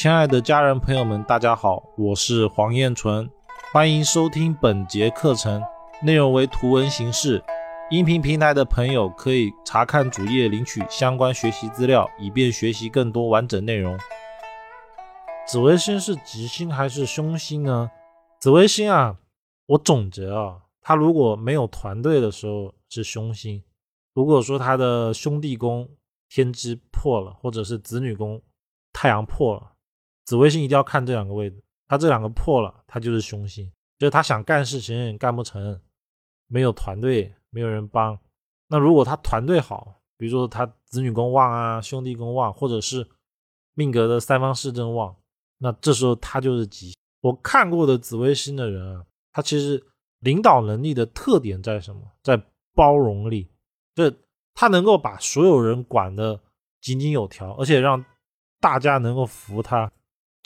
亲爱的家人朋友们，大家好，我是黄彦纯，欢迎收听本节课程，内容为图文形式。音频平台的朋友可以查看主页领取相关学习资料，以便学习更多完整内容。紫微星是吉星还是凶星呢？紫微星啊，我总结啊，他如果没有团队的时候是凶星，如果说他的兄弟宫天机破了，或者是子女宫太阳破了。紫微星一定要看这两个位置，他这两个破了，他就是凶星，就是他想干事情干不成，没有团队，没有人帮。那如果他团队好，比如说他子女宫旺啊，兄弟宫旺，或者是命格的三方四正旺，那这时候他就是吉。我看过的紫微星的人啊，他其实领导能力的特点在什么？在包容力，就他能够把所有人管得井井有条，而且让大家能够服他。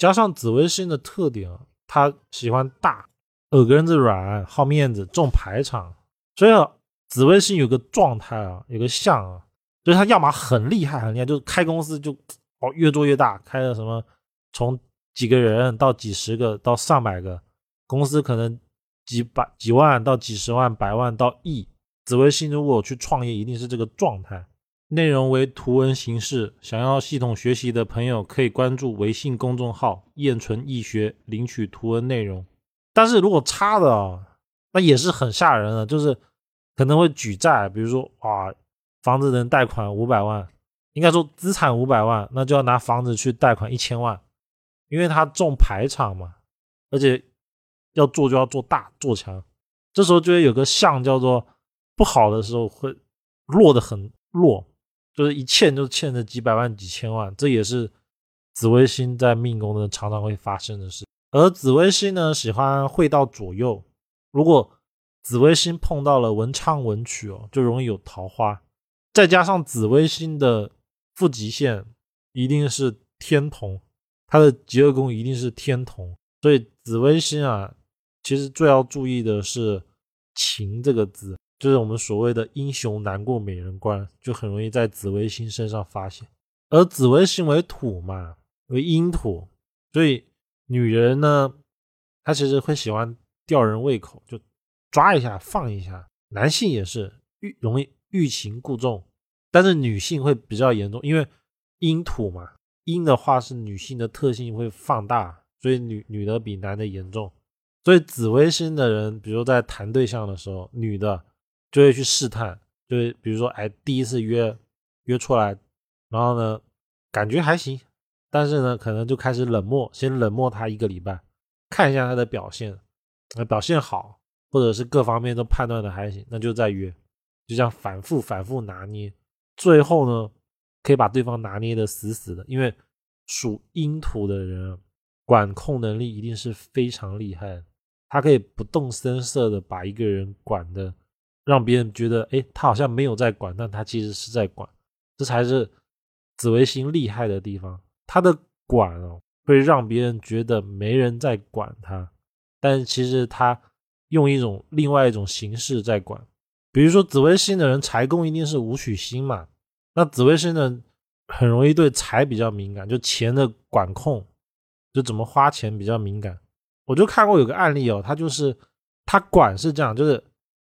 加上紫微星的特点啊，他喜欢大，耳根子软，好面子，重排场。所以，紫微星有个状态啊，有个相啊，就是他要么很厉害很厉害，就是开公司就哦越做越大，开了什么从几个人到几十个到上百个公司，可能几百几万到几十万、百万到亿。紫微星如果去创业，一定是这个状态。内容为图文形式，想要系统学习的朋友可以关注微信公众号“燕纯易学”领取图文内容。但是如果差的啊，那也是很吓人的，就是可能会举债，比如说啊，房子能贷款五百万，应该说资产五百万，那就要拿房子去贷款一千万，因为他重排场嘛，而且要做就要做大做强，这时候就会有个象叫做不好的时候会落得很弱。就是一欠就欠着几百万几千万，这也是紫微星在命宫的常常会发生的事。而紫微星呢，喜欢会到左右，如果紫微星碰到了文昌文曲哦，就容易有桃花。再加上紫微星的负极线一定是天同，它的极恶宫一定是天同，所以紫微星啊，其实最要注意的是情这个字。就是我们所谓的英雄难过美人关，就很容易在紫微星身上发现。而紫微星为土嘛，为阴土，所以女人呢，她其实会喜欢吊人胃口，就抓一下放一下。男性也是欲容易欲擒故纵，但是女性会比较严重，因为阴土嘛，阴的话是女性的特性会放大，所以女女的比男的严重。所以紫微星的人，比如在谈对象的时候，女的。就会去试探，就会比如说，哎，第一次约约出来，然后呢，感觉还行，但是呢，可能就开始冷漠，先冷漠他一个礼拜，看一下他的表现，表现好，或者是各方面都判断的还行，那就再约，就这样反复反复拿捏，最后呢，可以把对方拿捏的死死的，因为属阴土的人管控能力一定是非常厉害，他可以不动声色的把一个人管的。让别人觉得，哎，他好像没有在管，但他其实是在管，这才是紫微星厉害的地方。他的管哦，会让别人觉得没人在管他，但其实他用一种另外一种形式在管。比如说紫微星的人，财宫一定是武曲星嘛，那紫微星的很容易对财比较敏感，就钱的管控，就怎么花钱比较敏感。我就看过有个案例哦，他就是他管是这样，就是。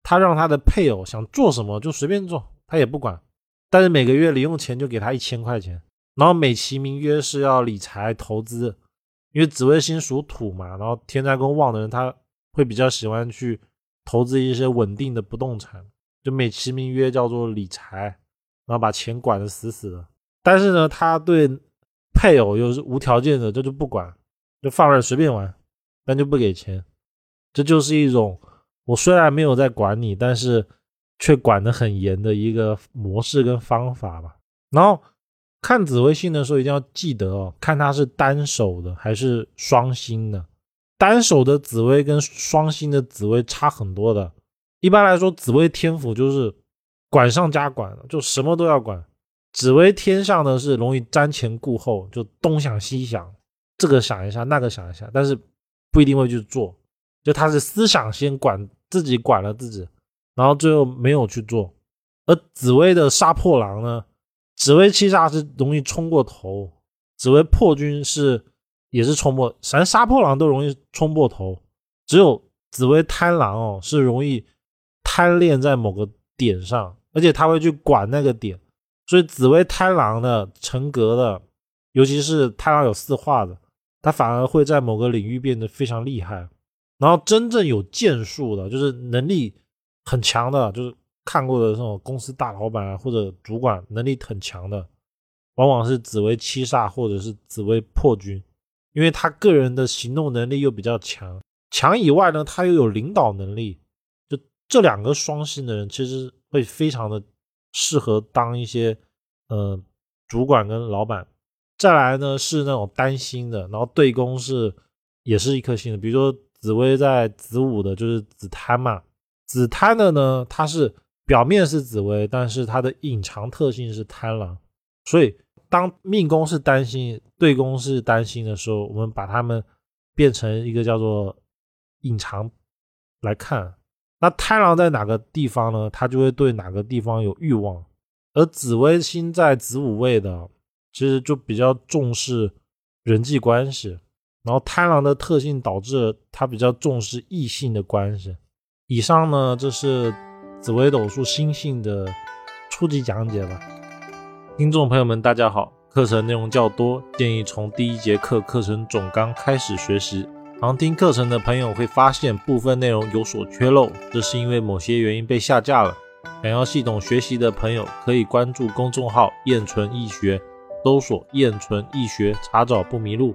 他让他的配偶想做什么就随便做，他也不管，但是每个月零用钱就给他一千块钱，然后美其名曰是要理财投资，因为紫微星属土嘛，然后天灾宫旺的人他会比较喜欢去投资一些稳定的不动产，就美其名曰叫做理财，然后把钱管得死死的，但是呢，他对配偶又是无条件的，这就不管，就放任随便玩，但就不给钱，这就是一种。我虽然没有在管你，但是却管得很严的一个模式跟方法吧。然后看紫微星的时候，一定要记得哦，看它是单手的还是双星的。单手的紫薇跟双星的紫薇差很多的。一般来说，紫薇天府就是管上加管，就什么都要管。紫薇天上的是容易瞻前顾后，就东想西想，这个想一下，那个想一下，但是不一定会去做。就他是思想先管自己管了自己，然后最后没有去做。而紫薇的杀破狼呢？紫薇七杀是容易冲过头，紫薇破军是也是冲破，反正杀破狼都容易冲破头，只有紫薇贪狼哦是容易贪恋在某个点上，而且他会去管那个点，所以紫薇贪狼的成格的，尤其是贪狼有四化的，他反而会在某个领域变得非常厉害。然后真正有建树的，就是能力很强的，就是看过的这种公司大老板啊或者主管能力很强的，往往是紫薇七煞或者是紫薇破军，因为他个人的行动能力又比较强，强以外呢，他又有领导能力，就这两个双星的人，其实会非常的适合当一些呃主管跟老板。再来呢是那种单星的，然后对宫是也是一颗星的，比如说。紫薇在子午的，就是紫贪嘛。紫贪的呢，它是表面是紫薇，但是它的隐藏特性是贪狼。所以当命宫是单星，对宫是单星的时候，我们把它们变成一个叫做隐藏来看。那贪狼在哪个地方呢？它就会对哪个地方有欲望。而紫微星在子午位的，其实就比较重视人际关系。然后贪狼的特性导致他比较重视异性的关系。以上呢，这是紫微斗数星性的初级讲解吧。听众朋友们，大家好，课程内容较多，建议从第一节课课程总纲开始学习。旁听课程的朋友会发现部分内容有所缺漏，这是因为某些原因被下架了。想要系统学习的朋友可以关注公众号“燕纯易学”，搜索“燕纯易学”，查找不迷路。